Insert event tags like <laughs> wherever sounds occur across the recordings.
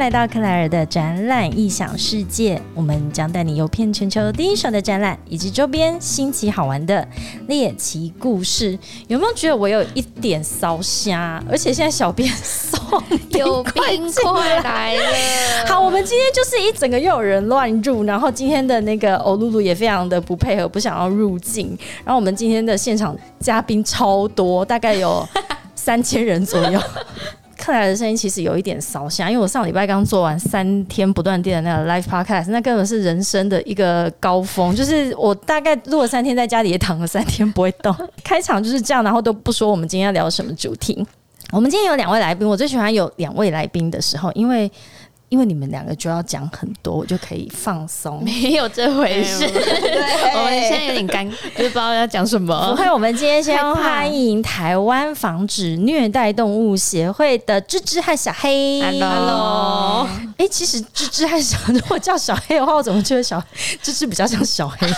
来到克莱尔的展览异想世界，我们将带你游遍全球第一手的展览以及周边新奇好玩的猎奇故事。有没有觉得我有一点烧瞎？而且现在小编送有冰块来了。好，我们今天就是一整个又有人乱入，然后今天的那个欧露露也非常的不配合，不想要入境。然后我们今天的现场嘉宾超多，大概有三千人左右。克莱的声音其实有一点烧香，因为我上礼拜刚做完三天不断电的那个 live podcast，那根本是人生的一个高峰。就是我大概录了三天，在家里也躺了三天不会动。<laughs> 开场就是这样，然后都不说我们今天要聊什么主题。我们今天有两位来宾，我最喜欢有两位来宾的时候，因为。因为你们两个就要讲很多，我就可以放松。没有这回事，我们现在有点尴，就是不知道要讲什么。不会，我们今天先欢迎台湾防止虐待动物协会的芝芝和小黑。Hello，哎，其实芝芝和小，<laughs> 如果叫小黑的话，我怎么觉得小芝芝比较像小黑？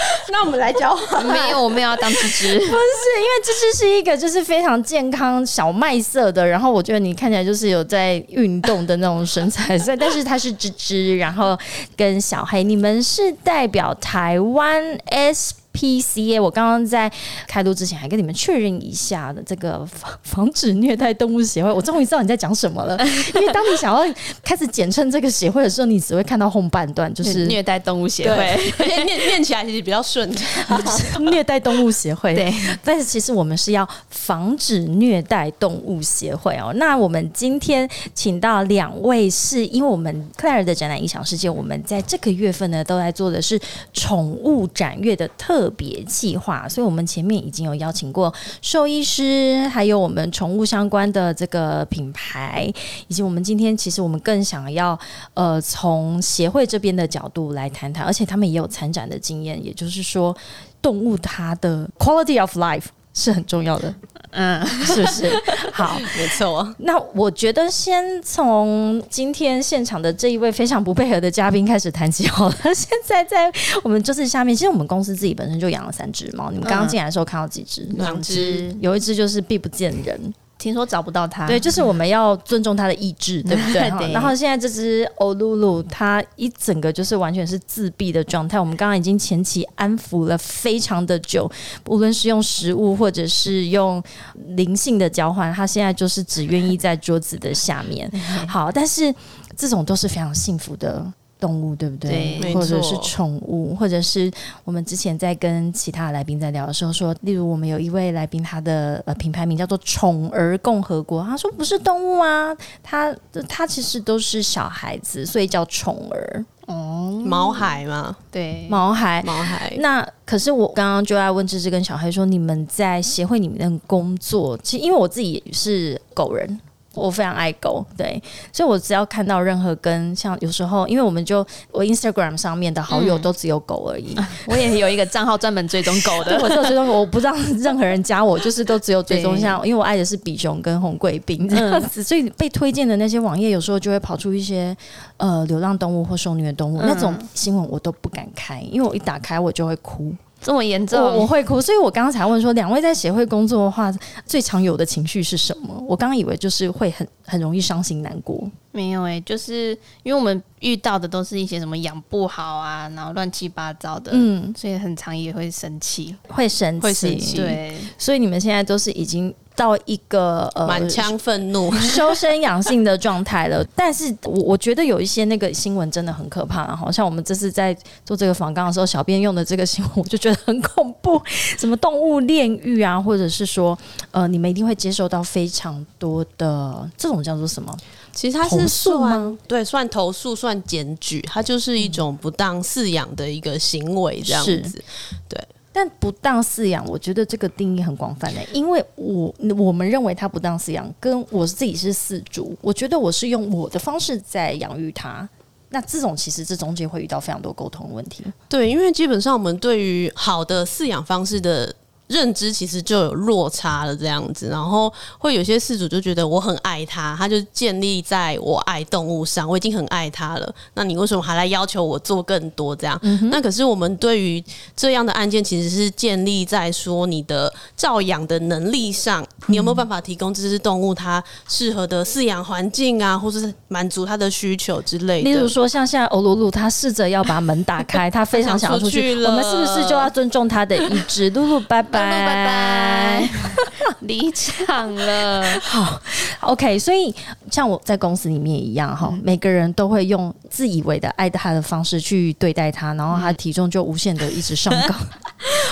<laughs> 那我们来交换。没有，我们要当芝芝。<laughs> 不是，因为芝芝是一个就是非常健康小麦色的，然后我觉得你看起来就是有在运动的那种身材，所以但是他是芝芝，然后跟小黑，你们是代表台湾 S。PCA，我刚刚在开录之前还跟你们确认一下的这个防防止虐待动物协会，我终于知道你在讲什么了。<laughs> 因为当你想要开始简称这个协会的时候，你只会看到后半段，就是虐待动物协会，<laughs> 念念起来其实比较顺。<laughs> 虐待动物协会，对。但是其实我们是要防止虐待动物协会哦。那我们今天请到两位，是因为我们克莱尔的展览影响世界，我们在这个月份呢都在做的是宠物展月的特。别计划，所以我们前面已经有邀请过兽医师，还有我们宠物相关的这个品牌，以及我们今天其实我们更想要呃从协会这边的角度来谈谈，而且他们也有参展的经验，也就是说动物它的 quality of life。是很重要的，嗯，是不是？<laughs> 好，没错。那我觉得先从今天现场的这一位非常不配合的嘉宾开始谈起好了。<laughs> 现在在我们就是下面，其实我们公司自己本身就养了三只猫。你们刚刚进来的时候看到几只？两只，有一只就是避不见人。听说找不到它，对，就是我们要尊重它的意志，<laughs> 对不对？然后现在这只欧露露，它一整个就是完全是自闭的状态。我们刚刚已经前期安抚了非常的久，无论是用食物或者是用灵性的交换，它现在就是只愿意在桌子的下面。<laughs> 好，但是这种都是非常幸福的。动物对不对？对或者是宠物，或者是我们之前在跟其他来宾在聊的时候说，例如我们有一位来宾，他的呃品牌名叫做“宠儿共和国”，他说不是动物啊，他他其实都是小孩子，所以叫宠儿。哦，毛孩嘛，对，毛孩，毛孩。那可是我刚刚就在问芝芝跟小黑说，你们在协会里面的工作，其实因为我自己也是狗人。我非常爱狗，对，所以我只要看到任何跟像有时候，因为我们就我 Instagram 上面的好友都只有狗而已，我也有一个账号专门追踪狗的，我只有追踪，我不让 <laughs> 任何人加我，就是都只有追踪像，因为我爱的是比熊跟红贵宾这样子，所以被推荐的那些网页有时候就会跑出一些呃流浪动物或受虐动物那种新闻，我都不敢开，因为我一打开我就会哭。这么严重，我会哭，所以我刚刚才问说，两位在协会工作的话，最常有的情绪是什么？我刚刚以为就是会很很容易伤心难过，没有诶，就是因为我们遇到的都是一些什么养不好啊，然后乱七八糟的，嗯，所以很常也会生气，会生气，对，所以你们现在都是已经。到一个呃满腔愤怒、<laughs> 修身养性的状态了，但是我我觉得有一些那个新闻真的很可怕，好像我们这次在做这个访纲的时候，小编用的这个新闻，我就觉得很恐怖，<laughs> 什么动物炼狱啊，或者是说呃，你们一定会接受到非常多的这种叫做什么？其实它是算对，算投诉，算检举，它就是一种不当饲养的一个行为，这样子，对。但不当饲养，我觉得这个定义很广泛的，因为我我们认为它不当饲养，跟我自己是饲主，我觉得我是用我的方式在养育它，那这种其实这中间会遇到非常多沟通问题。对，因为基本上我们对于好的饲养方式的认知其实就有落差了这样子，然后会有些事主就觉得我很爱他，他就建立在我爱动物上，我已经很爱他了，那你为什么还来要求我做更多这样？那可是我们对于这样的案件，其实是建立在说你的照养的能力上，你有没有办法提供这只动物它适合的饲养环境啊，或者是满足它的需求之类的。例如说，像现在欧露露，他试着要把门打开，<laughs> 他非常想要出去，我们是不是就要尊重他的意志？<laughs> 露露，拜拜。拜拜，<laughs> 离场了。好，OK。所以像我在公司里面一样哈，每个人都会用自以为的爱他的方式去对待他，然后他体重就无限的一直上高。<laughs>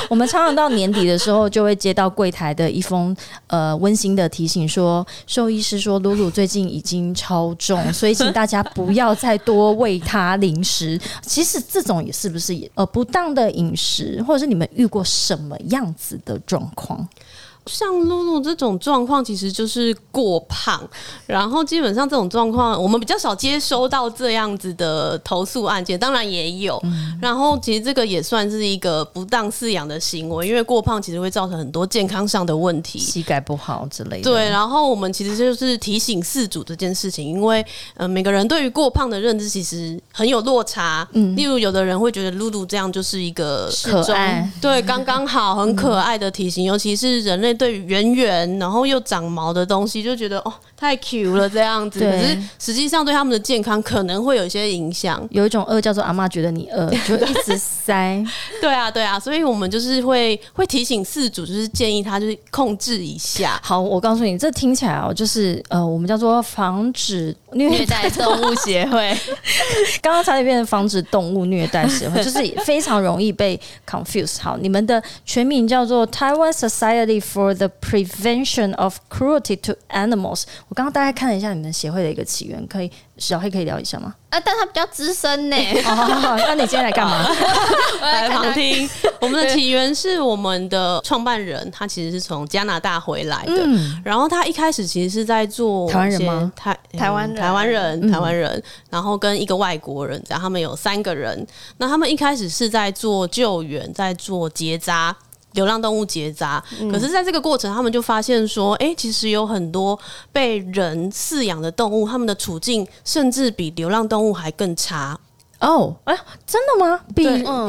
我们常常到年底的时候，就会接到柜台的一封呃温馨的提醒，说兽医师说露露最近已经超重，<laughs> 所以请大家不要再多喂他零食。其实这种也是不是也呃不当的饮食，或者是你们遇过什么样子的状况？像露露这种状况，其实就是过胖。然后基本上这种状况，我们比较少接收到这样子的投诉案件，当然也有。然后其实这个也算是一个不当饲养的行为，因为过胖其实会造成很多健康上的问题，膝盖不好之类的。对，然后我们其实就是提醒饲主这件事情，因为呃每个人对于过胖的认知其实很有落差。嗯，例如有的人会觉得露露这样就是一个可爱，对，刚刚好很可爱的体型，尤其是人类。对圆圆然后又长毛的东西，就觉得哦太 Q 了这样子，可是实际上对他们的健康可能会有一些影响。有一种饿叫做阿妈觉得你饿，<laughs> 就一直塞。对啊，对啊，所以我们就是会会提醒饲主，就是建议他就是控制一下。好，我告诉你，这听起来哦，就是呃，我们叫做防止虐待动物协会，<laughs> 刚刚差点变成防止动物虐待协会，<laughs> 就是非常容易被 confuse。好，你们的全名叫做 Taiwan Society for the Prevention of Cruelty to Animals。我刚刚大概看了一下你们协会的一个起源，可以小黑可以聊一下吗？啊，但他比较资深呢。那你今天来干嘛？<laughs> 来旁听。我们的起源是我们的创办人，他其实是从加拿大回来的。然后他一开始其实是在做台湾人吗？台台湾台湾人台湾人，然后跟一个外国人，然后他们有三个人。那他们一开始是在做救援，在做结扎。流浪动物结扎，可是在这个过程，他们就发现说，哎，其实有很多被人饲养的动物，他们的处境甚至比流浪动物还更差。哦，哎，真的吗？比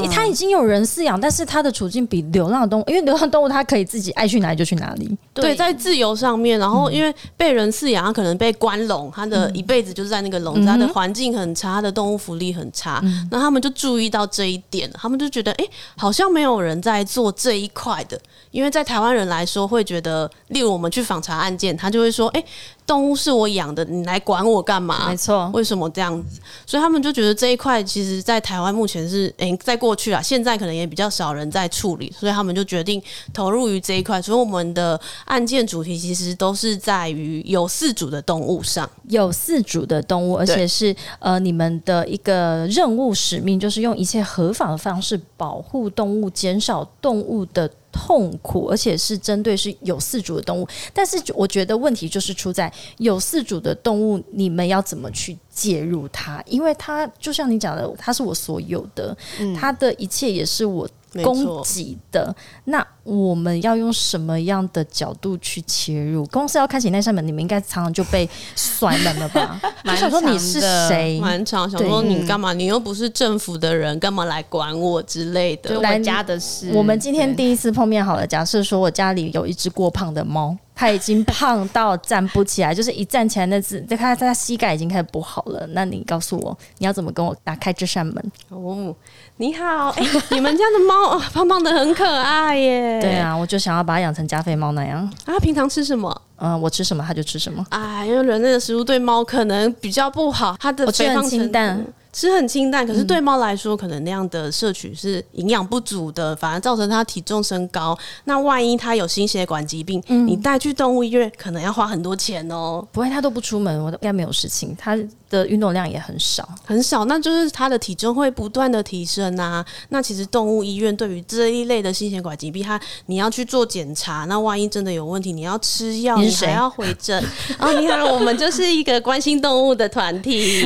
他已经有人饲养，但是他的处境比流浪动物，因为流浪动物它可以自己爱去哪里就去哪里。对，在自由上面，然后因为被人饲养，它可能被关笼，它的一辈子就是在那个笼子，它的环境很差，它的动物福利很差。那他们就注意到这一点，他们就觉得，哎，好像没有人在做这一块的。因为在台湾人来说，会觉得，例如我们去访查案件，他就会说，哎。动物是我养的，你来管我干嘛？没错，为什么这样子？所以他们就觉得这一块，其实，在台湾目前是，诶，在过去啊，现在可能也比较少人在处理，所以他们就决定投入于这一块。所以我们的案件主题其实都是在于有四组的动物上，有四组的动物，而且是呃，你们的一个任务使命，就是用一切合法的方式保护动物，减少动物的。痛苦，而且是针对是有四主的动物，但是我觉得问题就是出在有四主的动物，你们要怎么去介入它？因为它就像你讲的，它是我所有的，它的一切也是我。供给的那我们要用什么样的角度去切入？公司要开启那扇门，你们应该常常就被甩门了吧？<laughs> 想说你是谁？蛮常想说你干嘛？你又不是政府的人，干嘛来管我之类的？我家的事。我们今天第一次碰面好了，假设说我家里有一只过胖的猫。他已经胖到站不起来，就是一站起来那只，再看他膝盖已经开始不好了。那你告诉我，你要怎么跟我打开这扇门？哦，你好，哎，你们家的猫胖胖的很可爱耶。对啊，我就想要把它养成加菲猫那样。啊，平常吃什么？嗯，我吃什么它就吃什么。哎，因为人类的食物对猫可能比较不好，它的肥胖清淡。吃很清淡，可是对猫来说，可能那样的摄取是营养不足的，反而造成它体重升高。那万一它有心血管疾病，你带去动物医院，可能要花很多钱哦。不会，它都不出门，我都应该没有事情。它的运动量也很少，很少，那就是它的体重会不断的提升啊。那其实动物医院对于这一类的心血管疾病，它你要去做检查，那万一真的有问题，你要吃药，你还要回诊。<laughs> 哦，你好，我们就是一个关心动物的团体，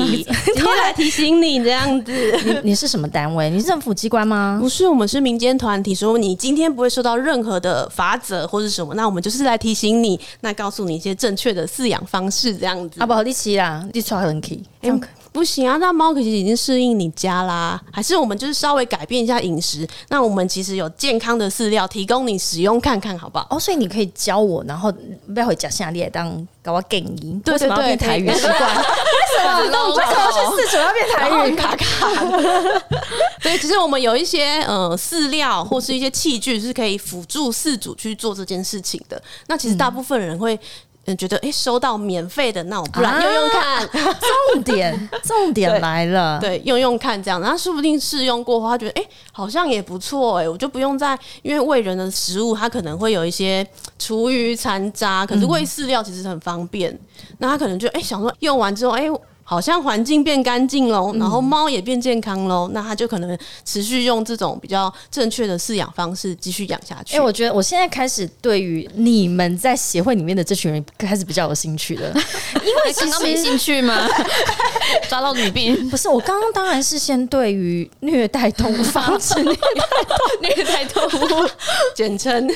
今天来提醒你这样子。<laughs> 你你是什么单位？你是政府机关吗？不是，我们是民间团体。说你今天不会受到任何的罚则或者什么，那我们就是来提醒你，那告诉你一些正确的饲养方式，这样子。啊，不好意思啦，你抓很不行啊，那猫其实已经适应你家啦，还是我们就是稍微改变一下饮食？那我们其实有健康的饲料提供你使用看看，好不好？哦，所以你可以教我，然后不要回家下列当搞我建议。对对对，台语习惯。为什么？<laughs> 为什么 <laughs> 去四主要变台语？<laughs> 卡卡。对，其实我们有一些呃饲料或是一些器具是可以辅助饲主去做这件事情的。那其实大部分人会。嗯，觉得哎，收到免费的，那我不然用用看。重点，<laughs> 重点来了，对，用用看这样，然后说不定试用过后，他觉得哎，好像也不错哎，我就不用再因为喂人的食物，它可能会有一些厨余残渣，可是喂饲料其实很方便，那他可能就哎想说用完之后哎。好像环境变干净喽，然后猫也变健康喽，那它就可能持续用这种比较正确的饲养方式继续养下去。哎，我觉得我现在开始对于你们在协会里面的这群人开始比较有兴趣了，<laughs> 因为刚刚没兴趣吗？<laughs> 抓到女病。不是我刚刚当然是先对于虐待动物防止虐待虐待动物，<laughs> 简称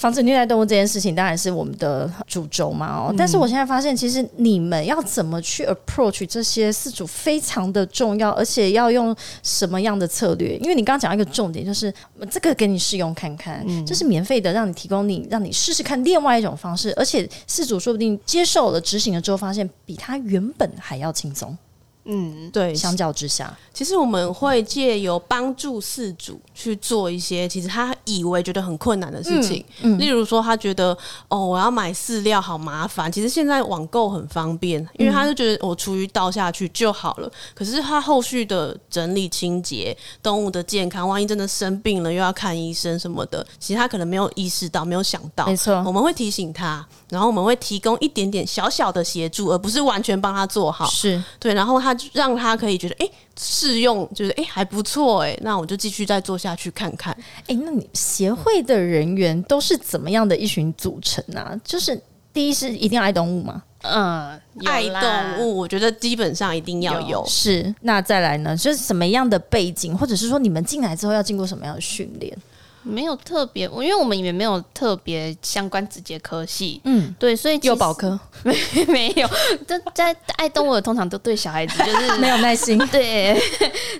防止虐待动物这件事情当然是我们的主轴嘛哦，但是我现在发现其实你们要怎么去。approach 这些四组非常的重要，而且要用什么样的策略？因为你刚刚讲一个重点，就是这个给你试用看看，这是免费的，让你提供你让你试试看另外一种方式，而且四组说不定接受了执行了之后，发现比他原本还要轻松。嗯，对，相较之下，其实我们会借由帮助事主去做一些其实他以为觉得很困难的事情，例如说他觉得哦，我要买饲料好麻烦，其实现在网购很方便，因为他就觉得我厨余倒下去就好了。可是他后续的整理清洁、动物的健康，万一真的生病了又要看医生什么的，其实他可能没有意识到，没有想到。没错，我们会提醒他，然后我们会提供一点点小小的协助，而不是完全帮他做好。是对，然后他。让他可以觉得哎，试用就是哎还不错哎，那我就继续再做下去看看。哎，那你协会的人员都是怎么样的一群组成啊？就是第一是一定要爱动物吗？嗯，爱动物，我觉得基本上一定要有。是，那再来呢？就是什么样的背景，或者是说你们进来之后要经过什么样的训练？没有特别，因为我们也没有特别相关直接科系，嗯，对，所以幼保科 <laughs> 没没有。这在爱动物的通常都对小孩子就是 <laughs> 没有耐心，<laughs> 对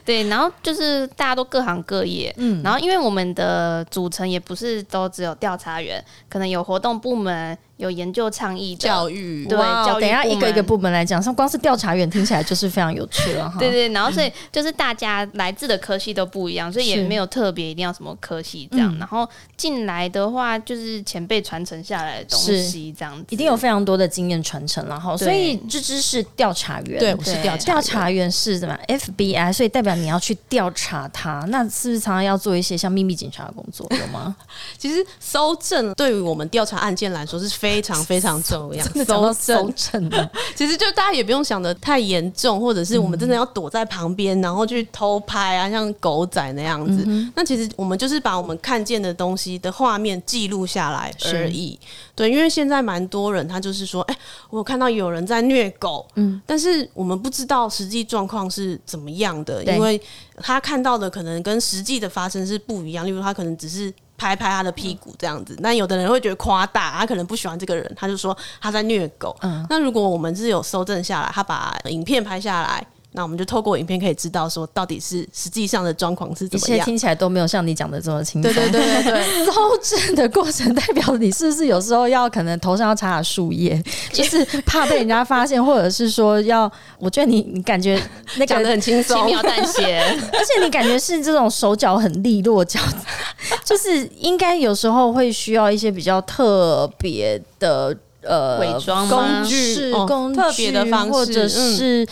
对。然后就是大家都各行各业，嗯，然后因为我们的组成也不是都只有调查员，可能有活动部门。有研究倡议教育，对，等一下一个一个部门来讲，像光是调查员听起来就是非常有趣了哈。<laughs> 对对，然后所以就是大家来自的科系都不一样，所以也没有特别一定要什么科系这样。然后进来的话，就是前辈传承下来的东西这样子，一定有非常多的经验传承。然后，所以芝芝是调查员，对，我是调查调查员是什么？FBI，所以代表你要去调查他，那是不是常常要做一些像秘密警察的工作？有吗？<laughs> 其实搜证对于我们调查案件来说是非。非常非常重 <laughs> 要，搜搜证的，<laughs> 其实就大家也不用想的太严重，或者是我们真的要躲在旁边，然后去偷拍啊，像狗仔那样子。那其实我们就是把我们看见的东西的画面记录下来而已。对，因为现在蛮多人他就是说，哎，我看到有人在虐狗，嗯，但是我们不知道实际状况是怎么样的，因为他看到的可能跟实际的发生是不一样。例如，他可能只是。拍拍他的屁股这样子，那有的人会觉得夸大，他可能不喜欢这个人，他就说他在虐狗。嗯，那如果我们是有收证下来，他把影片拍下来。那我们就透过影片可以知道说，到底是实际上的状况是怎么样。一切听起来都没有像你讲的这么轻松。对对对对对，<laughs> 搜证的过程代表你是不是有时候要可能头上要插点树叶，就是 <laughs> 怕被人家发现，或者是说要，我觉得你你感觉 <laughs> 那讲的很轻松，轻描淡写，而且你感觉是这种手脚很利落，脚就是应该有时候会需要一些比较特别的。呃，伪装工具、工特别的方式，或者是，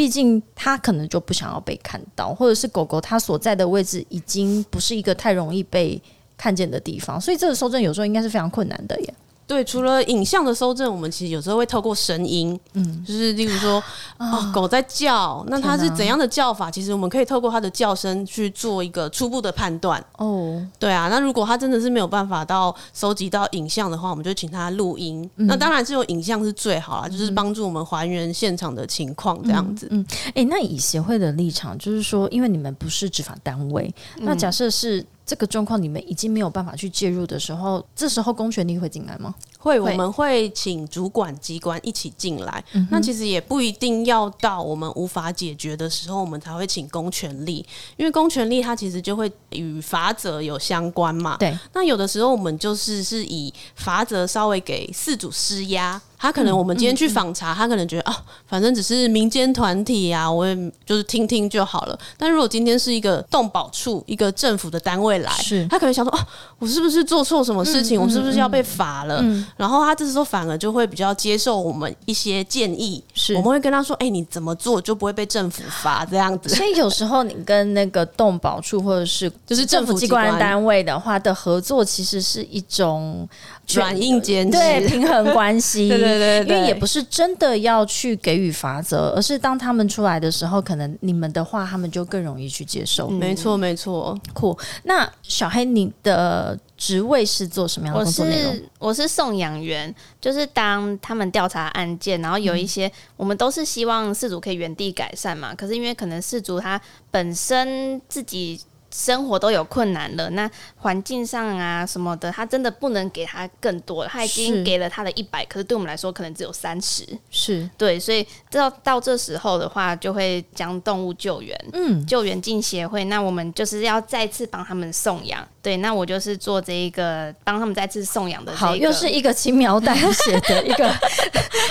毕竟他可能就不想要被看到，或者是狗狗它所在的位置已经不是一个太容易被看见的地方，所以这个收证有时候应该是非常困难的耶。对，除了影像的搜证，我们其实有时候会透过声音，嗯，就是例如说，哦，狗在叫，那它是怎样的叫法？其实我们可以透过它的叫声去做一个初步的判断。哦，对啊，那如果它真的是没有办法到收集到影像的话，我们就请它录音。那当然，是有影像是最好啦，就是帮助我们还原现场的情况这样子。嗯，哎，那以协会的立场，就是说，因为你们不是执法单位，那假设是。这个状况你们已经没有办法去介入的时候，这时候公权力会进来吗？会，我们会请主管机关一起进来。那其实也不一定要到我们无法解决的时候，我们才会请公权力，因为公权力它其实就会与法则有相关嘛。对。那有的时候我们就是是以法则稍微给事主施压。他可能我们今天去访查，他可能觉得啊，反正只是民间团体啊，我也就是听听就好了。但如果今天是一个动保处、一个政府的单位来，是他可能想说啊，我是不是做错什么事情？我是不是要被罚了？然后他这时候反而就会比较接受我们一些建议，是我们会跟他说，哎，你怎么做就不会被政府罚这样子。所以有时候你跟那个动保处或者是就是政府机关单位的话的合作，其实是一种。软硬兼对平衡关系，<laughs> 对对对，因为也不是真的要去给予法则，而是当他们出来的时候，可能你们的话他们就更容易去接受。没错没错，酷。那小黑，你的职位是做什么样的工作内容？我是送养员，就是当他们调查案件，然后有一些我们都是希望事主可以原地改善嘛。可是因为可能事主他本身自己。生活都有困难了，那环境上啊什么的，他真的不能给他更多了，他已经给了他的一百，可是对我们来说可能只有三十，是对，所以到到这时候的话，就会将动物救援，嗯，救援进协会，那我们就是要再次帮他们送养。对，那我就是做这一个帮他们再次送养的。好，又是一个轻描淡写的一个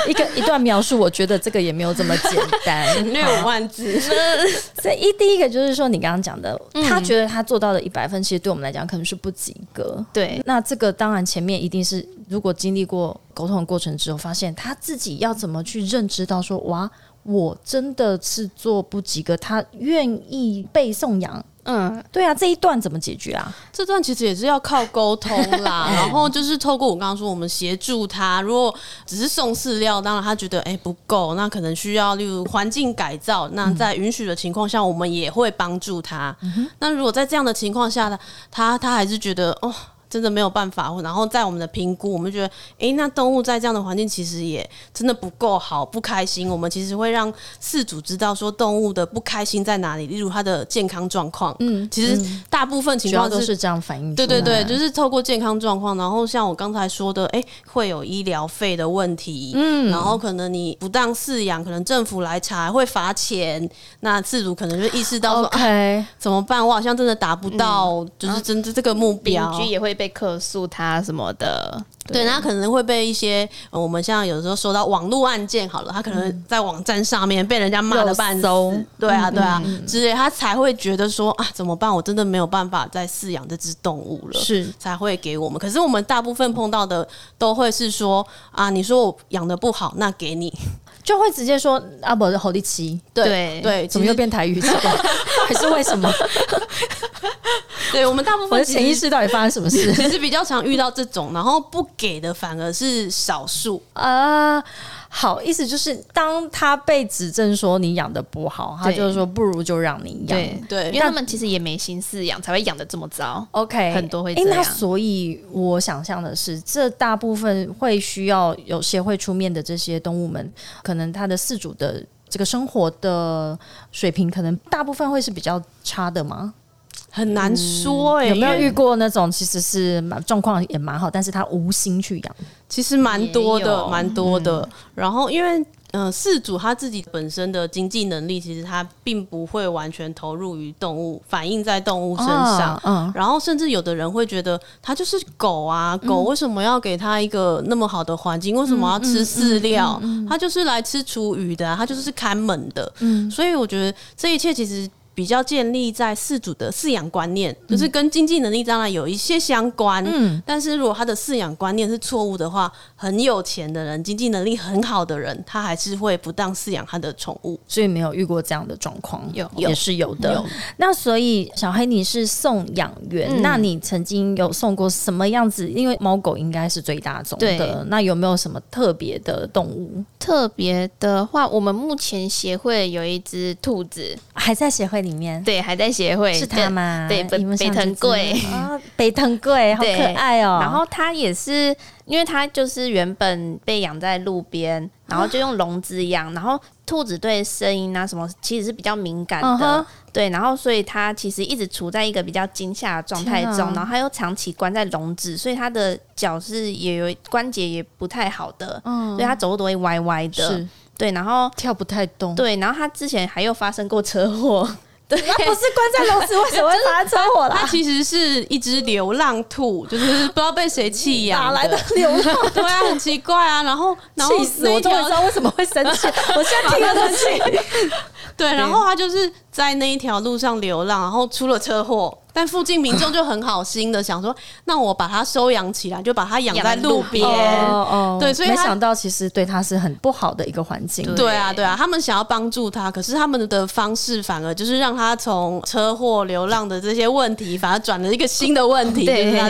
一个一段描述，我觉得这个也没有这么简单，六万字。所以一第一个就是说，你刚刚讲的，他觉得他做到了一百分，其实对我们来讲可能是不及格。对，那这个当然前面一定是，如果经历过沟通的过程之后，发现他自己要怎么去认知到说，哇，我真的是做不及格，他愿意被送养。嗯，对啊，这一段怎么解决啊？这段其实也是要靠沟通啦，<laughs> 然后就是透过我刚刚说，我们协助他。如果只是送饲料，当然他觉得哎不够，那可能需要例如环境改造。那在允许的情况下，我们也会帮助他。那如果在这样的情况下呢，他他还是觉得哦。真的没有办法，然后在我们的评估，我们觉得，哎，那动物在这样的环境其实也真的不够好，不开心。我们其实会让饲主知道说动物的不开心在哪里，例如它的健康状况。嗯，其实大部分情况都是这样反映。对对对，就是透过健康状况，然后像我刚才说的，哎，会有医疗费的问题。嗯，然后可能你不当饲养，可能政府来查会罚钱。那饲主可能就意识到说，OK，怎么办？我好像真的达不到，就是真的这个目标。邻居也会。被客诉他什么的，对，那可能会被一些我们像有时候收到网络案件好了，他可能在网站上面被人家骂了半死，对啊，对啊，之类，他才会觉得说啊，怎么办？我真的没有办法再饲养这只动物了，是才会给我们。可是我们大部分碰到的都会是说啊，你说我养的不好，那给你。就会直接说阿伯是侯力奇，对对，怎么又变台语？<laughs> 还是为什么？<laughs> 对我们大部分的潜意识到底发生什么事？其实比较常遇到这种，然后不给的反而是少数啊。好，意思就是当他被指证说你养的不好，他就是说不如就让你养，对，因为他们其实也没心思养，才会养的这么糟。OK，很多会这样。那所以我想象的是，这大部分会需要有协会出面的这些动物们，可能他的饲主的这个生活的水平，可能大部分会是比较差的吗？很难说哎，有没有遇过那种其实是状况也蛮好，但是他无心去养，其实蛮多的，蛮多的。然后因为嗯，饲主他自己本身的经济能力，其实他并不会完全投入于动物，反映在动物身上。嗯，然后甚至有的人会觉得，他就是狗啊，狗为什么要给他一个那么好的环境？为什么要吃饲料？他就是来吃厨余的，他就是看门的。嗯，所以我觉得这一切其实。比较建立在饲主的饲养观念，就是跟经济能力当然有一些相关。嗯，但是如果他的饲养观念是错误的话，很有钱的人、经济能力很好的人，他还是会不当饲养他的宠物。所以没有遇过这样的状况，有也是有的。那所以小黑你是送养员，那你曾经有送过什么样子？因为猫狗应该是最大众的，那有没有什么特别的动物？特别的话，我们目前协会有一只兔子，还在协会里面。对，还在协会，是他吗？对，北北藤贵啊，北藤贵，好可爱哦。然后他也是，因为他就是原本被养在路边，然后就用笼子养。然后兔子对声音啊什么，其实是比较敏感的。对，然后所以它其实一直处在一个比较惊吓的状态中，然后它又长期关在笼子，所以它的脚是也有关节也不太好的，嗯，所以它走路都会歪歪的，对，然后跳不太动，对，然后它之前还有发生过车祸。对，它不是关在笼子，为什么会发生车祸了？<laughs> 它其实是一只流浪兔，就是不知道被谁弃养。哪来的流浪？对啊，很奇怪啊。然后，气死我！终于知道为什么会生气。<laughs> 我现在听了都气。对，然后它就是在那一条路上流浪，然后出了车祸。但附近民众就很好心的想说，那我把它收养起来，就把它养在路边。<laughs> 哦哦，对，所以没想到其实对它是很不好的一个环境。对啊，对啊，他们想要帮助它，可是他们的方式反而就是让它从车祸、流浪的这些问题，反而转了一个新的问题，<laughs> 就是它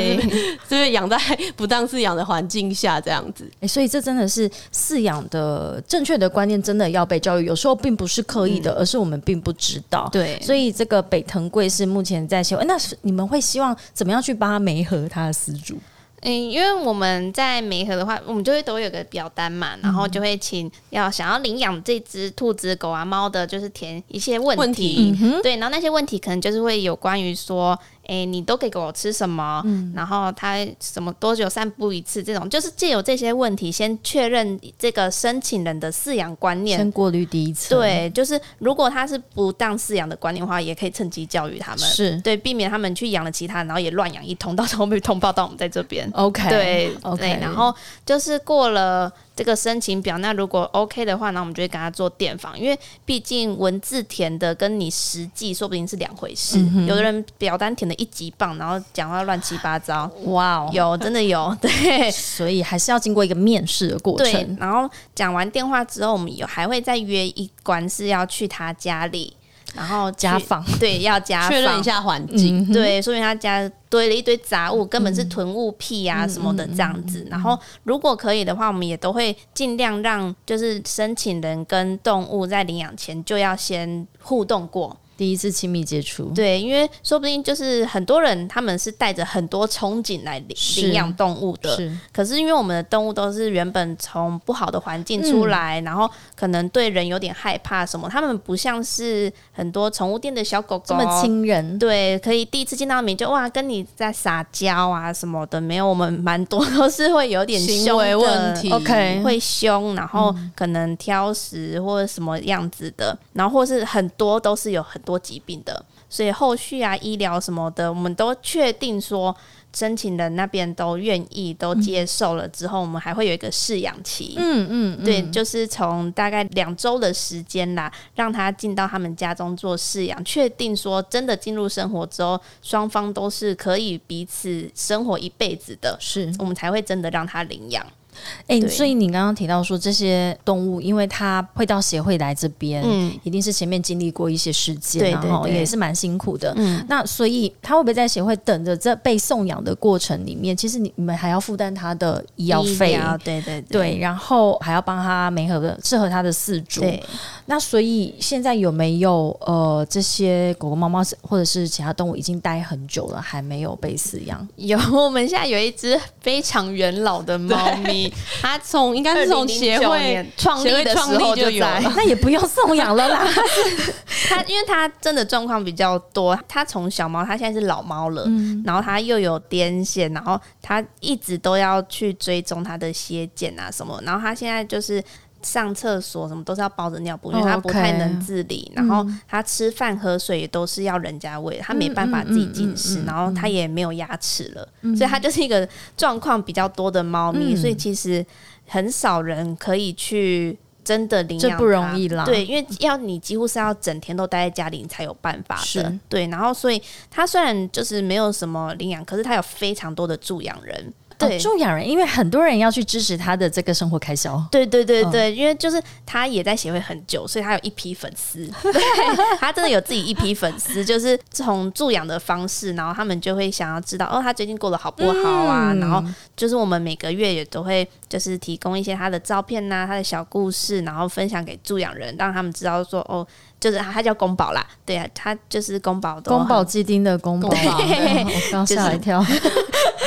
就是养在不当饲养的环境下这样子。哎，所以这真的是饲养的正确的观念，真的要被教育。有时候并不是刻意的，而是我们并不知道。对，所以这个北藤贵是目前在修，那。你们会希望怎么样去帮他媒合他的私主？嗯，因为我们在媒合的话，我们就会都有个表单嘛，然后就会请要想要领养这只兔子、狗啊、猫的，就是填一些问题。对，然后那些问题可能就是会有关于说。哎，你都给给我吃什么？嗯然后他什么多久散步一次？这种就是借由这些问题，先确认这个申请人的饲养观念，先过滤第一次。对，就是如果他是不当饲养的观念的话，也可以趁机教育他们，是对，避免他们去养了其他，然后也乱养一通，到时候被通报到我们在这边。OK，对，OK，然后就是过了。这个申请表，那如果 OK 的话，那我们就会跟他做电访，因为毕竟文字填的跟你实际说不定是两回事。有的人表单填的一级棒，然后讲话乱七八糟。哇哦，有真的有，<laughs> 对，所以还是要经过一个面试的过程。然后讲完电话之后，我们有还会再约一关是要去他家里。然后家访对要家确认一下环境，对，说明他家堆了一堆杂物，根本是囤物癖啊什么的这样子。然后如果可以的话，我们也都会尽量让就是申请人跟动物在领养前就要先互动过。第一次亲密接触，对，因为说不定就是很多人他们是带着很多憧憬来领领养动物的，是。可是因为我们的动物都是原本从不好的环境出来，然后可能对人有点害怕什么，他们不像是很多宠物店的小狗狗。这么亲人，对，可以第一次见到你就哇跟你在撒娇啊什么的，没有，我们蛮多都是会有点行为问题，OK，会凶，然后可能挑食或者什么样子的，然后或是很多都是有很。多疾病的，所以后续啊医疗什么的，我们都确定说申请人那边都愿意都接受了之后，我们还会有一个试养期。嗯嗯，对，就是从大概两周的时间啦，让他进到他们家中做试养，确定说真的进入生活之后，双方都是可以彼此生活一辈子的，是我们才会真的让他领养。哎，所以你刚刚提到说这些动物，因为它会到协会来这边，嗯，一定是前面经历过一些事件，然后也是蛮辛苦的。嗯，那所以他会不会在协会等着这被送养的过程里面，其实你你们还要负担他的医药费，对对对，然后还要帮他媒合的适合他的饲主。对，那所以现在有没有呃这些狗狗、猫猫或者是其他动物已经待很久了，还没有被饲养？有，我们现在有一只非常元老的猫咪。他从应该是从协会创立的时候就有，那也不用送养了啦。<laughs> 他因为他真的状况比较多，他从小猫，他现在是老猫了，然后他又有癫痫，然后他一直都要去追踪他的血检啊什么，然后他现在就是。上厕所什么都是要包着尿布，因为他不太能自理。然后他吃饭喝水也都是要人家喂，他没办法自己进食。然后他也没有牙齿了，所以他就是一个状况比较多的猫咪。所以其实很少人可以去。真的领养这不容易啦。对，因为要你几乎是要整天都待在家里，你才有办法的。对，然后所以他虽然就是没有什么领养，可是他有非常多的助养人。对，助养人，因为很多人要去支持他的这个生活开销。对对对对，因为就是他也在协会很久，所以他有一批粉丝。对，<laughs> 他真的有自己一批粉丝，就是从助养的方式，然后他们就会想要知道哦，他最近过得好不好啊？然后就是我们每个月也都会就是提供一些他的照片呐，他的小故事，然后分享给助养人，让他们知道说哦，就是他叫宫保啦，对啊，他就是宫保的宫保鸡丁的宫保，<laughs> 我刚吓一跳。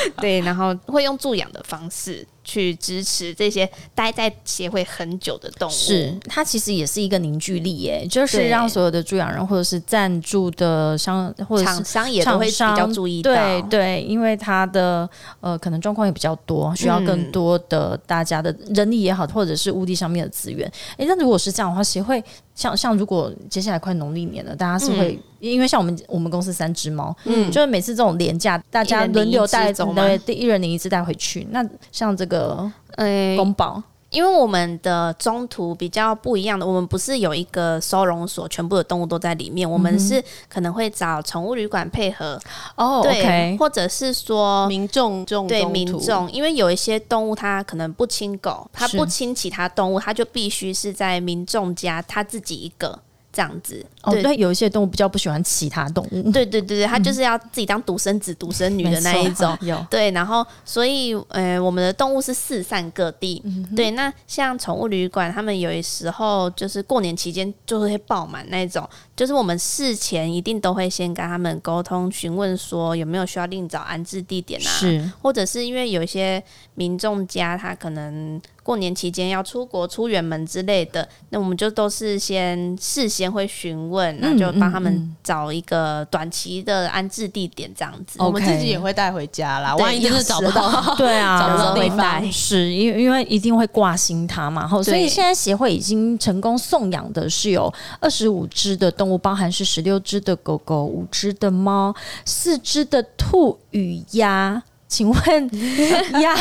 <laughs> 对，然后会用助养的方式。去支持这些待在协会很久的动物，是它其实也是一个凝聚力耶，就是让所有的助养人或者是赞助的商或者厂商也都会比较注意到，对对，因为它的呃可能状况也比较多，需要更多的大家的人力也好，或者是物力上面的资源。哎，那如果是这样的话，协会像像如果接下来快农历年了，大家是会因为像我们我们公司三只猫，嗯，就是每次这种廉价，大家轮流带走，对，一人领一只带回去。那像这个。个呃公保，因为我们的中途比较不一样的，我们不是有一个收容所，全部的动物都在里面，我们是可能会找宠物旅馆配合哦，对，或者是说民众众对民众，因为有一些动物它可能不亲狗，它不亲其他动物，它就必须是在民众家，它自己一个。这样子。哦，对，有一些动物比较不喜欢其他动物，对对对对，它就是要自己当独生子、独生女的那一种，<laughs> 有。对，然后所以呃，我们的动物是四散各地，对，那像宠物旅馆，他们有时候就是过年期间就会爆满那种，就是我们事前一定都会先跟他们沟通询问说有没有需要另找安置地点啊，是，或者是因为有一些民众家他可能。过年期间要出国出远门之类的，那我们就都是先事先会询问，那就帮他们找一个短期的安置地点，这样子。我们自己也会带回家啦，万一真的 <laughs> 找不到，对啊，找不到地方，是因为因为一定会挂心它嘛。后所以现在协会已经成功送养的是有二十五只的动物，包含是十六只的狗狗、五只的猫、四只的兔与鸭。请问鸭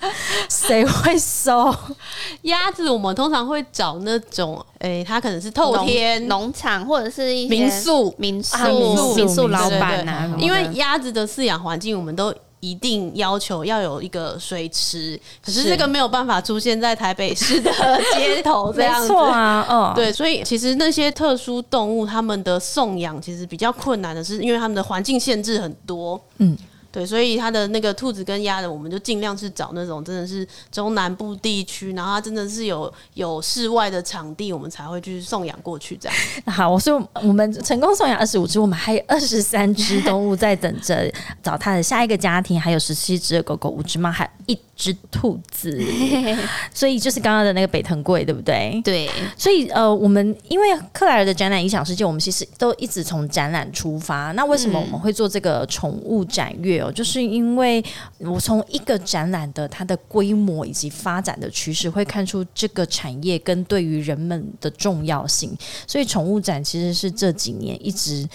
<laughs> 谁会收鸭子？我们通常会找那种，诶，它可能是透天农场或者是一民宿、民宿、民宿老板啊。因为鸭子的饲养环境，我们都一定要求要有一个水池，可是这个没有办法出现在台北市的街头这样子啊。嗯，对，所以其实那些特殊动物，他们的送养其实比较困难的是，因为他们的环境限制很多。嗯。对，所以它的那个兔子跟鸭的，我们就尽量是找那种真的是中南部地区，然后它真的是有有室外的场地，我们才会去送养过去这样。<laughs> 好，我说我们成功送养二十五只，我们还有二十三只动物在等着找它的下一个家庭，还有十七只的狗狗，五只猫，还一。只兔子，<laughs> 所以就是刚刚的那个北藤贵，对不对？对，所以呃，我们因为克莱尔的展览影响世界，我们其实都一直从展览出发。那为什么我们会做这个宠物展月就是因为我从一个展览的它的规模以及发展的趋势，会看出这个产业跟对于人们的重要性。所以宠物展其实是这几年一直。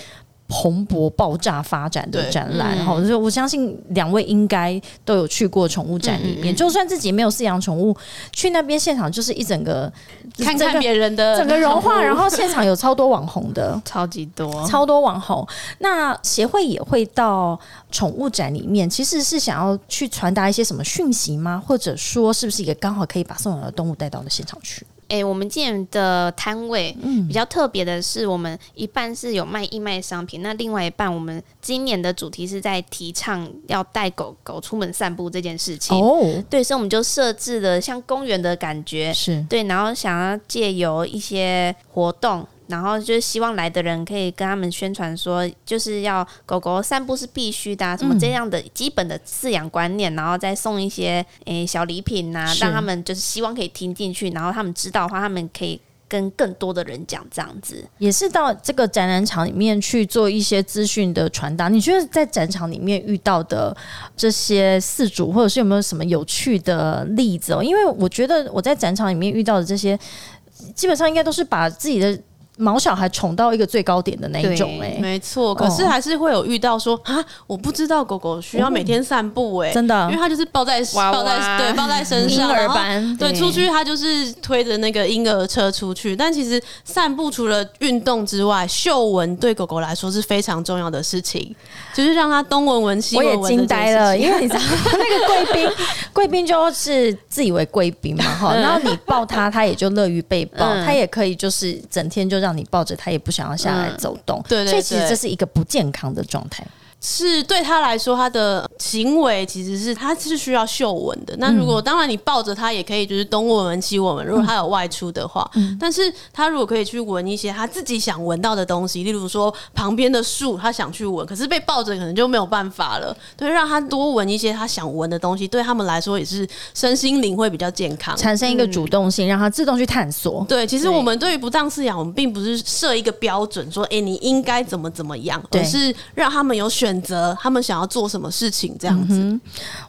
蓬勃爆炸发展的展览，哈，就我相信两位应该都有去过宠物展里面，就算自己没有饲养宠物，去那边现场就是一整个看看别人的整个融化，然后现场有超多网红的，<laughs> 超级多，超多网红。那协会也会到宠物展里面，其实是想要去传达一些什么讯息吗？或者说，是不是也刚好可以把送养的动物带到了现场去？哎，我们今年的摊位比较特别的是，我们一半是有卖义卖商品，那另外一半我们今年的主题是在提倡要带狗狗出门散步这件事情。哦，对，所以我们就设置了像公园的感觉，是对，然后想要借由一些活动。然后就是希望来的人可以跟他们宣传说，就是要狗狗散步是必须的，什么这样的基本的饲养观念，然后再送一些诶小礼品呐，让他们就是希望可以听进去，然后他们知道的话，他们可以跟更多的人讲这样子。也是到这个展览场里面去做一些资讯的传达。你觉得在展场里面遇到的这些饲主，或者是有没有什么有趣的例子哦？因为我觉得我在展场里面遇到的这些，基本上应该都是把自己的。毛小孩宠到一个最高点的那一种，哎，没错。可是还是会有遇到说啊，我不知道狗狗需要每天散步，哎，真的，因为它就是抱在抱在对抱在身上，婴儿班对出去，它就是推着那个婴儿车出去。但其实散步除了运动之外，嗅闻对狗狗来说是非常重要的事情，就是让它东闻闻西闻闻。我也惊呆了，因为你知道那个贵宾，<laughs> 贵宾就是自以为贵宾嘛，哈，然后你抱它，它也就乐于被抱，它也可以就是整天就。让你抱着他，也不想要下来走动，对，所以其实这是一个不健康的状态。是对他来说，他的行为其实是他是需要嗅闻的。那如果当然你抱着他也可以，就是东闻闻西闻闻。如果他有外出的话，但是他如果可以去闻一些他自己想闻到的东西，例如说旁边的树，他想去闻，可是被抱着可能就没有办法了。对，让他多闻一些他想闻的东西，对他们来说也是身心灵会比较健康，产生一个主动性，让他自动去探索。对，其实我们对于不当饲养，我们并不是设一个标准说，哎，你应该怎么怎么样，而是让他们有选。选择他们想要做什么事情，这样子，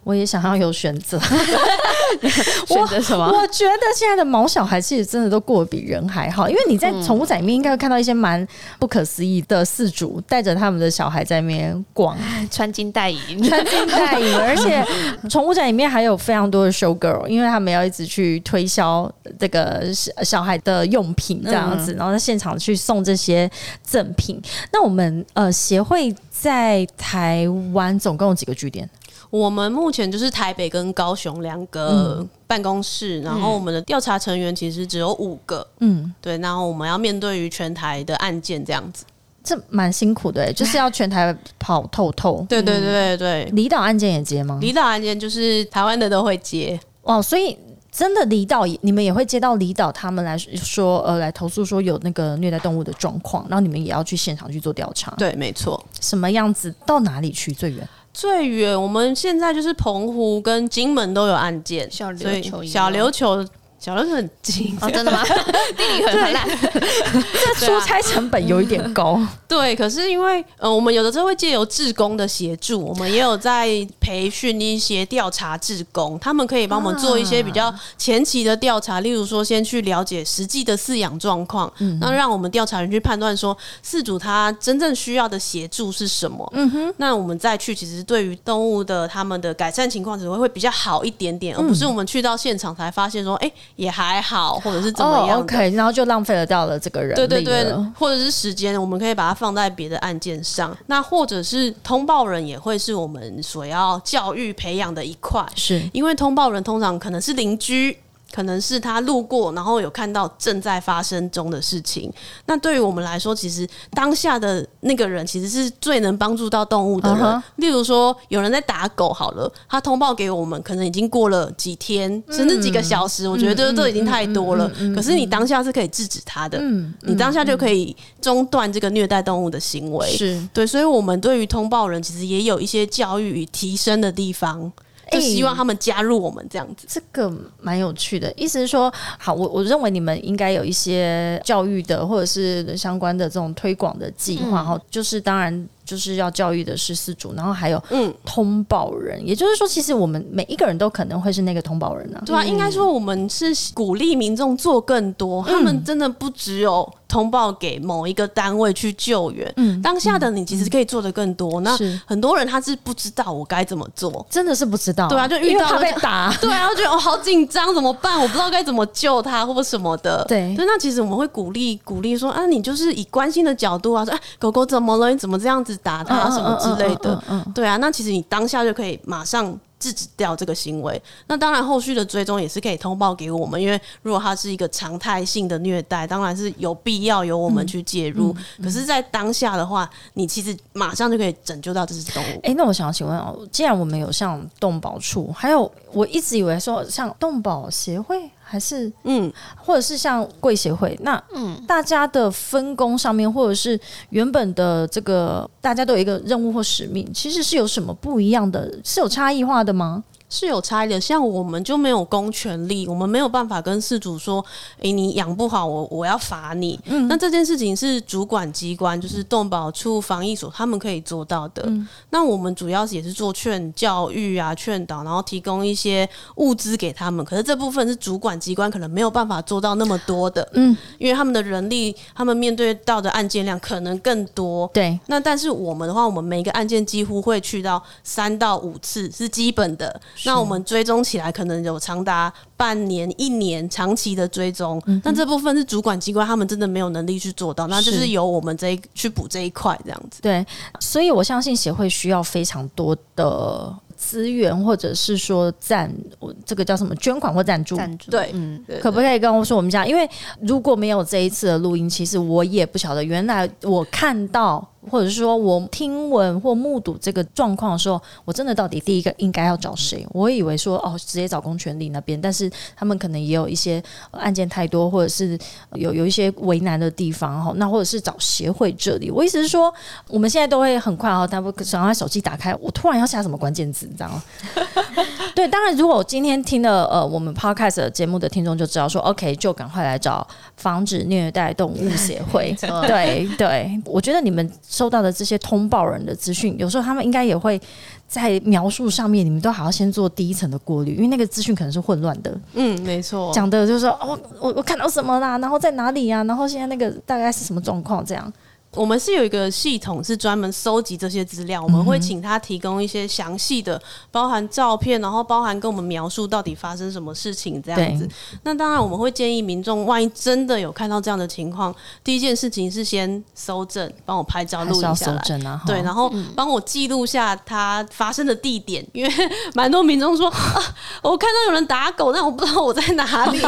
我也想要有选择。<laughs> 选择什么？我觉得现在的毛小孩其实真的都过得比人还好，因为你在宠物展里面应该会看到一些蛮不可思议的饲主带着他们的小孩在那边逛，穿金戴银，穿金戴银。<laughs> 而且宠物展里面还有非常多的 show girl，因为他们要一直去推销这个小孩的用品这样子，然后在现场去送这些赠品。那我们呃协会。在台湾总共有几个据点？我们目前就是台北跟高雄两个办公室，然后我们的调查成员其实只有五个。嗯，对，然后我们要面对于全台的案件这样子，这蛮辛苦的，就是要全台跑透透。<laughs> 对对对对，离岛案件也接吗？离岛案件就是台湾的都会接哦，所以。真的离岛，你们也会接到离岛他们来说，呃，来投诉说有那个虐待动物的状况，然后你们也要去现场去做调查。对，没错。什么样子？到哪里去最远？最远，我们现在就是澎湖跟金门都有案件。小琉球，小琉球。小琉球很近，真的吗？<laughs> 地理很烂，<laughs> 这出差成本有一点高。对，可是因为呃，我们有的时候会借由志工的协助，我们也有在培训一些调查志工，他们可以帮我们做一些比较前期的调查，例如说先去了解实际的饲养状况，那让我们调查员去判断说饲主他真正需要的协助是什么。嗯哼，那我们再去，其实对于动物的他们的改善情况只会会比较好一点点，而不是我们去到现场才发现说，哎。也还好，或者是怎么样？OK，然后就浪费了掉了这个人，对对对，或者是时间，我们可以把它放在别的案件上。那或者是通报人也会是我们所要教育培养的一块，是因为通报人通常可能是邻居。可能是他路过，然后有看到正在发生中的事情。那对于我们来说，其实当下的那个人其实是最能帮助到动物的人。例如说，有人在打狗，好了，他通报给我们，可能已经过了几天，甚至几个小时，我觉得这这已经太多了。可是你当下是可以制止他的，你当下就可以中断这个虐待动物的行为。是对，所以我们对于通报人其实也有一些教育与提升的地方。就希望他们加入我们这样子，这个蛮有趣的。意思是说，好，我我认为你们应该有一些教育的或者是相关的这种推广的计划哈。就是当然就是要教育的是四主，然后还有嗯通报人，也就是说，其实我们每一个人都可能会是那个通报人呢。对啊，应该说我们是鼓励民众做更多，他们真的不只有。通报给某一个单位去救援，嗯，当下的你其实可以做的更多。那很多人他是不知道我该怎么做，真的是不知道。对啊，就遇到被打，<laughs> 对啊，觉得我好紧张，怎么办？我不知道该怎么救他或什么的。对，那其实我们会鼓励鼓励说啊，你就是以关心的角度啊，说哎，狗狗怎么了？你怎么这样子打他什么之类的？嗯，对啊，那其实你当下就可以马上。制止掉这个行为，那当然后续的追踪也是可以通报给我们，因为如果它是一个常态性的虐待，当然是有必要由我们去介入。可是，在当下的话，你其实马上就可以拯救到这只动物。哎，那我想要请问哦，既然我们有像动保处，还有我一直以为说像动保协会。还是嗯，或者是像贵协会，那嗯，大家的分工上面，或者是原本的这个，大家都有一个任务或使命，其实是有什么不一样的？是有差异化的吗？是有差异的，像我们就没有公权力，我们没有办法跟事主说：“诶，你养不好，我我要罚你。”嗯，那这件事情是主管机关，就是动保处、防疫所他们可以做到的。那我们主要也是做劝教育啊、劝导，然后提供一些物资给他们。可是这部分是主管机关可能没有办法做到那么多的，嗯，因为他们的人力，他们面对到的案件量可能更多。对，那但是我们的话，我们每一个案件几乎会去到三到五次，是基本的。那我们追踪起来可能有长达半年、一年长期的追踪，但这部分是主管机关他们真的没有能力去做到，那就是由我们这一去补这一块这样子。对，所以我相信协会需要非常多的。资源，或者是说赞，这个叫什么捐款或赞助？赞助对，嗯，可不可以跟我说我们家？因为如果没有这一次的录音，其实我也不晓得，原来我看到。或者是说我听闻或目睹这个状况的时候，我真的到底第一个应该要找谁？我以为说哦，直接找公权力那边，但是他们可能也有一些案件太多，或者是有有一些为难的地方哈。那或者是找协会这里。我意思是说，我们现在都会很快哈，他不想要手机打开，我突然要下什么关键字，你知道吗？<laughs> 对，当然，如果我今天听了呃我们 podcast 节目的听众就知道说，OK，就赶快来找防止虐待动物协会。<laughs> 对对，我觉得你们。收到的这些通报人的资讯，有时候他们应该也会在描述上面，你们都还要先做第一层的过滤，因为那个资讯可能是混乱的。嗯，没错，讲的就是说，哦，我我看到什么啦，然后在哪里呀，然后现在那个大概是什么状况这样。我们是有一个系统，是专门收集这些资料。我们会请他提供一些详细的，包含照片，然后包含跟我们描述到底发生什么事情这样子。那当然，我们会建议民众，万一真的有看到这样的情况，第一件事情是先搜证，帮我拍照录下来。对，然后帮我记录下它发生的地点，因为 <laughs> 蛮多民众说，<laughs> 我看到有人打狗，但我不知道我在哪里，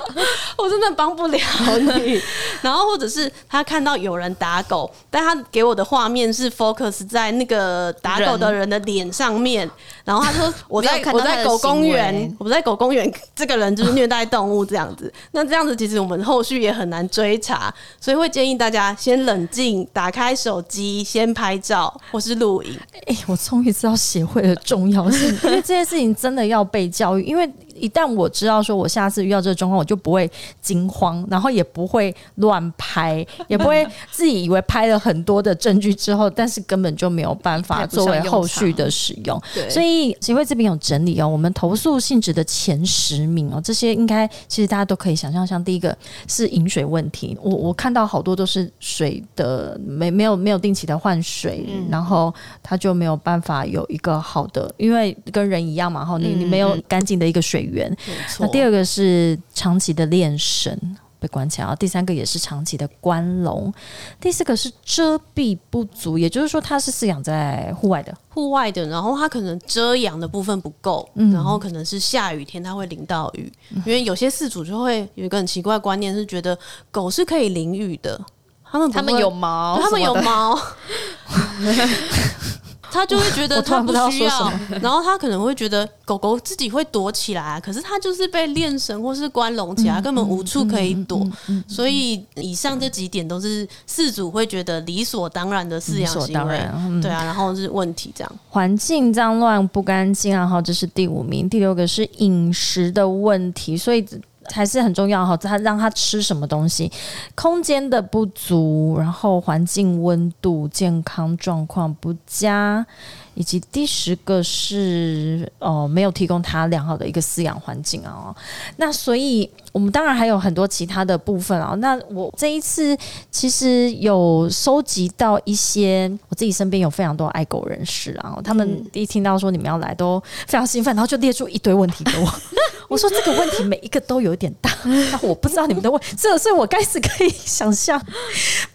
<laughs> 我真的帮不了你。然后或者是他看到有人打。狗，但他给我的画面是 focus 在那个打狗的人的脸上面，然后他说 <laughs> 我在我在狗公园，我在狗公园，这个人就是虐待动物这样子。那这样子其实我们后续也很难追查，所以会建议大家先冷静，打开手机先拍照或是录影。哎，我终于知道协会的重要性，因为这件事情真的要被教育，因为。一旦我知道说，我下次遇到这个状况，我就不会惊慌，然后也不会乱拍，也不会自己以为拍了很多的证据之后，但是根本就没有办法作为后续的使用。所以协会这边有整理哦，我们投诉性质的前十名哦，这些应该其实大家都可以想象，像第一个是饮水问题，我我看到好多都是水的没没有没有定期的换水，然后他就没有办法有一个好的，因为跟人一样嘛，哈，你你没有干净的一个水。源，那第二个是长期的练神被关起来，第三个也是长期的关笼，第四个是遮蔽不足，也就是说它是饲养在户外的，户外的，然后它可能遮阳的部分不够，然后可能是下雨天它会淋到雨，因为有些饲主就会有一个很奇怪的观念，是觉得狗是可以淋雨的，他们他们有毛，他们有毛。<laughs> 他就会觉得他不需要，然后他可能会觉得狗狗自己会躲起来，可是它就是被链绳或是关笼起来，根本无处可以躲。所以以上这几点都是饲主会觉得理所当然的饲养行为，对啊，然后是问题这样。环境脏乱不干净，然后这是第五名，第六个是饮食的问题，所以。还是很重要哈，他让他吃什么东西，空间的不足，然后环境温度、健康状况不佳。以及第十个是哦，没有提供他良好的一个饲养环境啊。那所以我们当然还有很多其他的部分啊。那我这一次其实有收集到一些，我自己身边有非常多爱狗人士啊，他们一听到说你们要来都非常兴奋，然后就列出一堆问题给我。我说这个问题每一个都有点大，那我不知道你们的问，这所以我开始可以想象，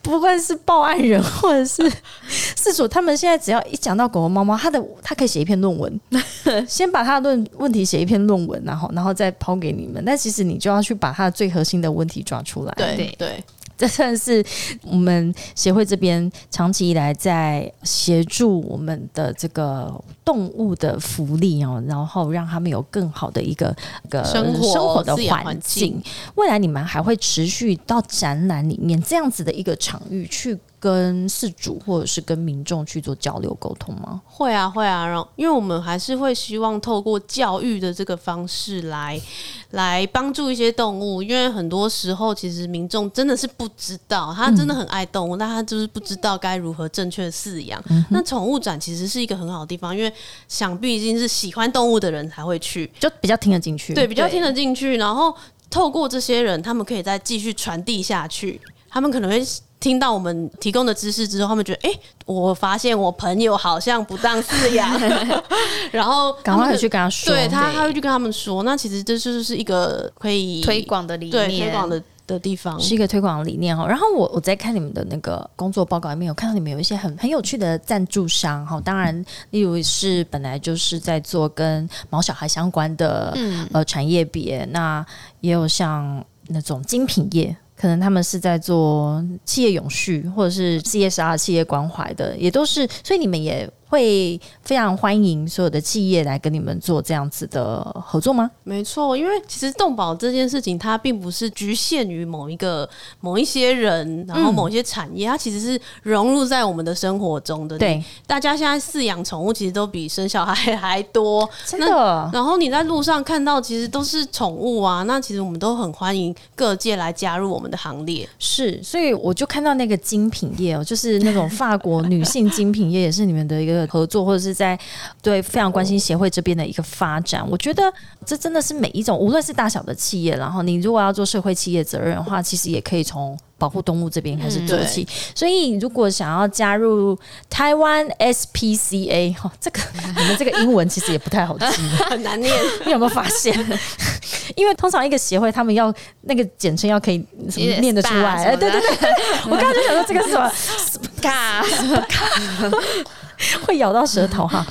不管是报案人或者是 <laughs> 事主，他们现在只要一讲到狗狗猫。他的他可以写一篇论文，<laughs> 先把他的论问题写一篇论文，然后然后再抛给你们。但其实你就要去把他的最核心的问题抓出来。对对，这算是我们协会这边长期以来在协助我们的这个动物的福利哦，然后让他们有更好的一个个生活的环境。未来你们还会持续到展览里面这样子的一个场域去。跟事主或者是跟民众去做交流沟通吗？会啊，会啊，然后因为我们还是会希望透过教育的这个方式来来帮助一些动物，因为很多时候其实民众真的是不知道，他真的很爱动物，但他就是不知道该如何正确饲养。那宠物展其实是一个很好的地方，因为想必已经是喜欢动物的人才会去，就比较听得进去，对，比较听得进去。然后透过这些人，他们可以再继续传递下去，他们可能会。听到我们提供的知识之后，他们觉得，哎，我发现我朋友好像不当饲养，<laughs> 然后赶快去跟他说，对他，他会去跟他们说。那其实这就是一个可以推广的理念，推广的的地方，是一个推广的理念哈。然后我我在看你们的那个工作报告里面，有看到你们有一些很很有趣的赞助商哈。当然，例如是本来就是在做跟毛小孩相关的呃产业别，那也有像那种精品业。可能他们是在做企业永续，或者是 CSR 企业关怀的，也都是，所以你们也。会非常欢迎所有的企业来跟你们做这样子的合作吗？没错，因为其实动保这件事情，它并不是局限于某一个某一些人，然后某些产业，它其实是融入在我们的生活中的。对，大家现在饲养宠物其实都比生小孩还多，真的。然后你在路上看到，其实都是宠物啊。那其实我们都很欢迎各界来加入我们的行列。是，所以我就看到那个精品业哦，就是那种法国女性精品业，也是你们的一个。合作或者是在对非常关心协会这边的一个发展，我觉得这真的是每一种无论是大小的企业，然后你如果要做社会企业责任的话，其实也可以从保护动物这边开始做起。所以如果想要加入台湾 SPCA 哈，这个你们这个英文其实也不太好记，<laughs> 很难念。你有没有发现？因为通常一个协会他们要那个简称要可以念得出来？哎 <laughs> 对对对，我刚才就想说这个是什么？卡卡。<laughs> 会咬到舌头哈。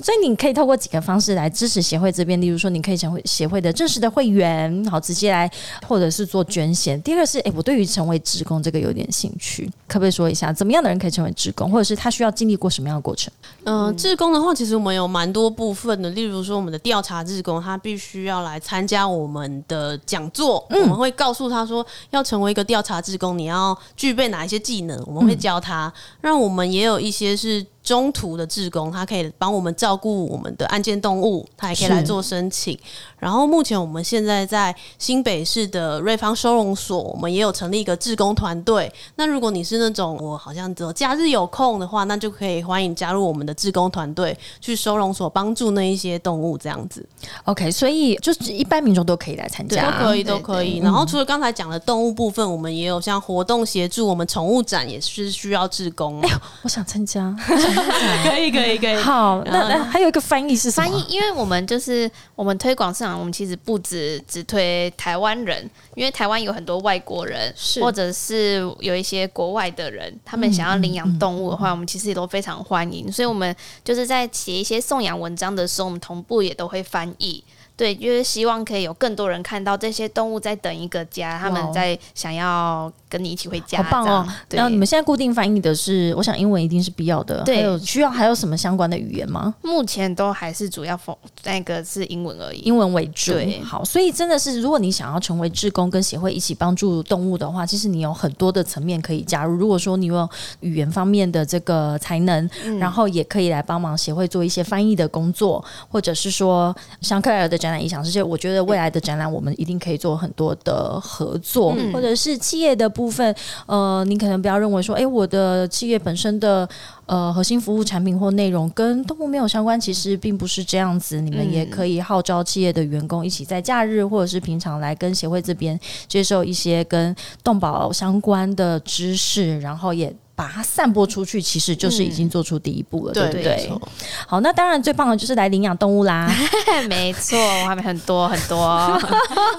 所以你可以透过几个方式来支持协会这边，例如说你可以成为协会的正式的会员，好直接来，或者是做捐献。第二个是，哎，我对于成为职工这个有点兴趣，可不可以说一下，怎么样的人可以成为职工，或者是他需要经历过什么样的过程？嗯，职工的话，其实我们有蛮多部分的，例如说我们的调查职工，他必须要来参加我们的讲座，我们会告诉他说，要成为一个调查职工，你要具备哪一些技能，我们会教他。让我们也有一些是中途的志工，他可以帮我们照顾我们的案件动物，他也可以来做申请。然后目前我们现在在新北市的瑞芳收容所，我们也有成立一个志工团队。那如果你是那种我好像只有假日有空的话，那就可以欢迎加入我们的志工团队，去收容所帮助那一些动物这样子。OK，所以就是一般民众都可以来参加，都可以都可以。然后除了刚才讲的动物部分，我们也有像活动协助，我们宠物展也是需要志工。哎呦，我想参加，<laughs> 可以可以可以。好，那那还有一个翻译是翻译，因为我们就是我们推广市场，我们其实不止只推台湾人，因为台湾有很多外国人，或者是有一些国外的人，他们想要领养动物的话，我们其实也都非常欢迎。所以，我们就是在写一些送养文章的时候，我们同步也都会翻译。对，就是希望可以有更多人看到这些动物在等一个家，他们在想要跟你一起回家。好棒哦！然后你们现在固定翻译的是，我想英文一定是必要的。对，有需要还有什么相关的语言吗？目前都还是主要否那个是英文而已，英文为主。对，好，所以真的是，如果你想要成为志工跟协会一起帮助动物的话，其实你有很多的层面可以加入。如果说你有语言方面的这个才能，然后也可以来帮忙协会做一些翻译的工作，或者是说像克莱尔的展览影响这些，我觉得。未来的展览，我们一定可以做很多的合作，或者是企业的部分。呃，你可能不要认为说，哎，我的企业本身的呃核心服务产品或内容跟动物没有相关，其实并不是这样子。你们也可以号召企业的员工一起在假日或者是平常来跟协会这边接受一些跟动保相关的知识，然后也。把它散播出去，其实就是已经做出第一步了，对不对？好，那当然最棒的就是来领养动物啦。<laughs> 没错，我还没很多很多。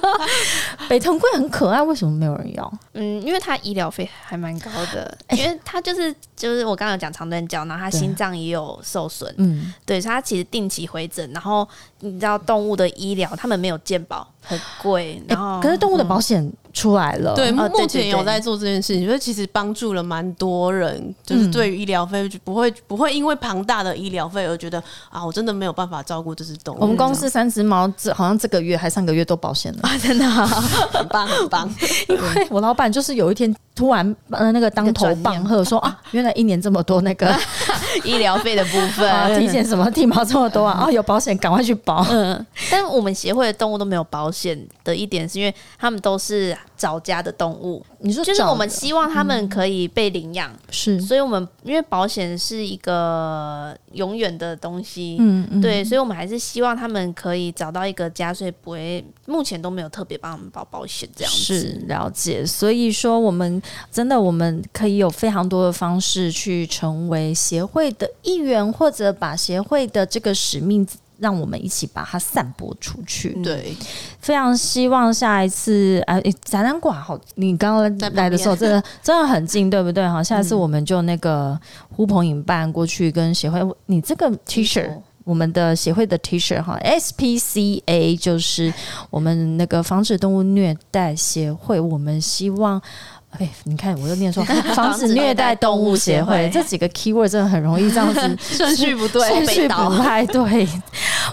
<laughs> 北藤贵很可爱，为什么没有人要？嗯，因为它医疗费还蛮高的，因为它就是就是我刚刚讲长短脚，然后它心脏也有受损，嗯，对，所以它其实定期回诊，然后你知道动物的医疗，他们没有健保。很贵，然后可是动物的保险出来了，对，目前有在做这件事情，所以其实帮助了蛮多人，就是对于医疗费不会不会因为庞大的医疗费而觉得啊，我真的没有办法照顾这只动物。我们公司三只猫，这好像这个月还上个月都保险了，<laughs> 真的很棒很棒。<laughs> 因为我老板就是有一天突然呃那个当头棒喝说啊，原来一年这么多那个 <laughs> 医疗费的部分。啊，体检什么剃毛这么多啊，啊有保险赶快去保。嗯，但我们协会的动物都没有保险的一点，是因为他们都是找家的动物。你说就是我们希望他们可以被领养，是，所以我们因为保险是一个永远的东西，嗯嗯，对，所以我们还是希望他们可以找到一个家，所以不会目前都没有特别帮我们保保险这样子。是了解，所以说我们真的我们可以有非常多的方式去成为协会的一员，或者把协会的这个使命。让我们一起把它散播出去。对，非常希望下一次，哎，展览馆好，你刚刚来的时候，真的真的很近，对不对？哈，下一次我们就那个呼朋引伴过去跟协会，你这个 T 恤，我们的协会的 T 恤哈，SPCA 就是我们那个防止动物虐待协会，我们希望。哎，你看，我又念错 <laughs> 防止虐待动物协会这几个 keyword 真的很容易这样子 <laughs> 顺序不对，顺序不太对。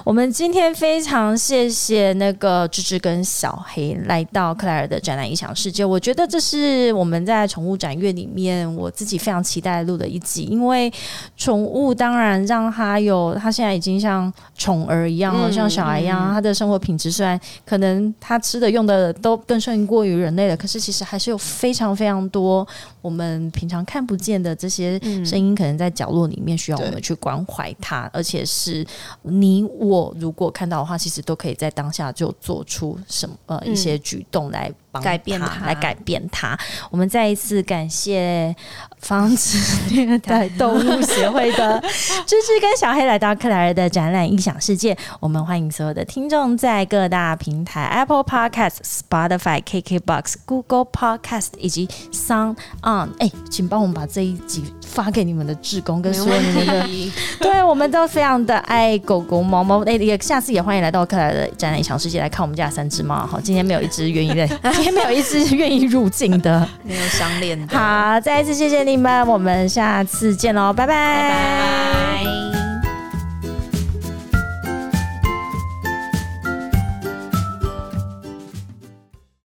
我们今天非常谢谢那个芝芝跟小黑来到克莱尔的展览异想世界。我觉得这是我们在宠物展月里面我自己非常期待录的一集，因为宠物当然让它有它现在已经像宠儿一样，像小孩一样，它的生活品质虽然可能它吃的用的都更胜过于人类了，可是其实还是有非常。非常多我们平常看不见的这些声音，可能在角落里面需要我们去关怀它，而且是你我如果看到的话，其实都可以在当下就做出什么呃一些举动来。改变它，来改变它。我们再一次感谢防止虐待动物协会的 <laughs> 芝芝跟小黑来到克莱尔的展览异想世界。我们欢迎所有的听众在各大平台 Apple Podcast、Spotify、KKBox、Google Podcast 以及 Sound On。哎，请帮我们把这一集发给你们的志工跟所有你们的。<laughs> 对，我们都非常的爱狗狗、猫猫。哎，也下次也欢迎来到克莱的展览异想世界来看我们家三只猫。好，今天没有一只愿意 <laughs> 今天。没有一只愿意入境的，没有相恋的。好，再一次谢谢你们，我们下次见喽，拜拜，拜拜。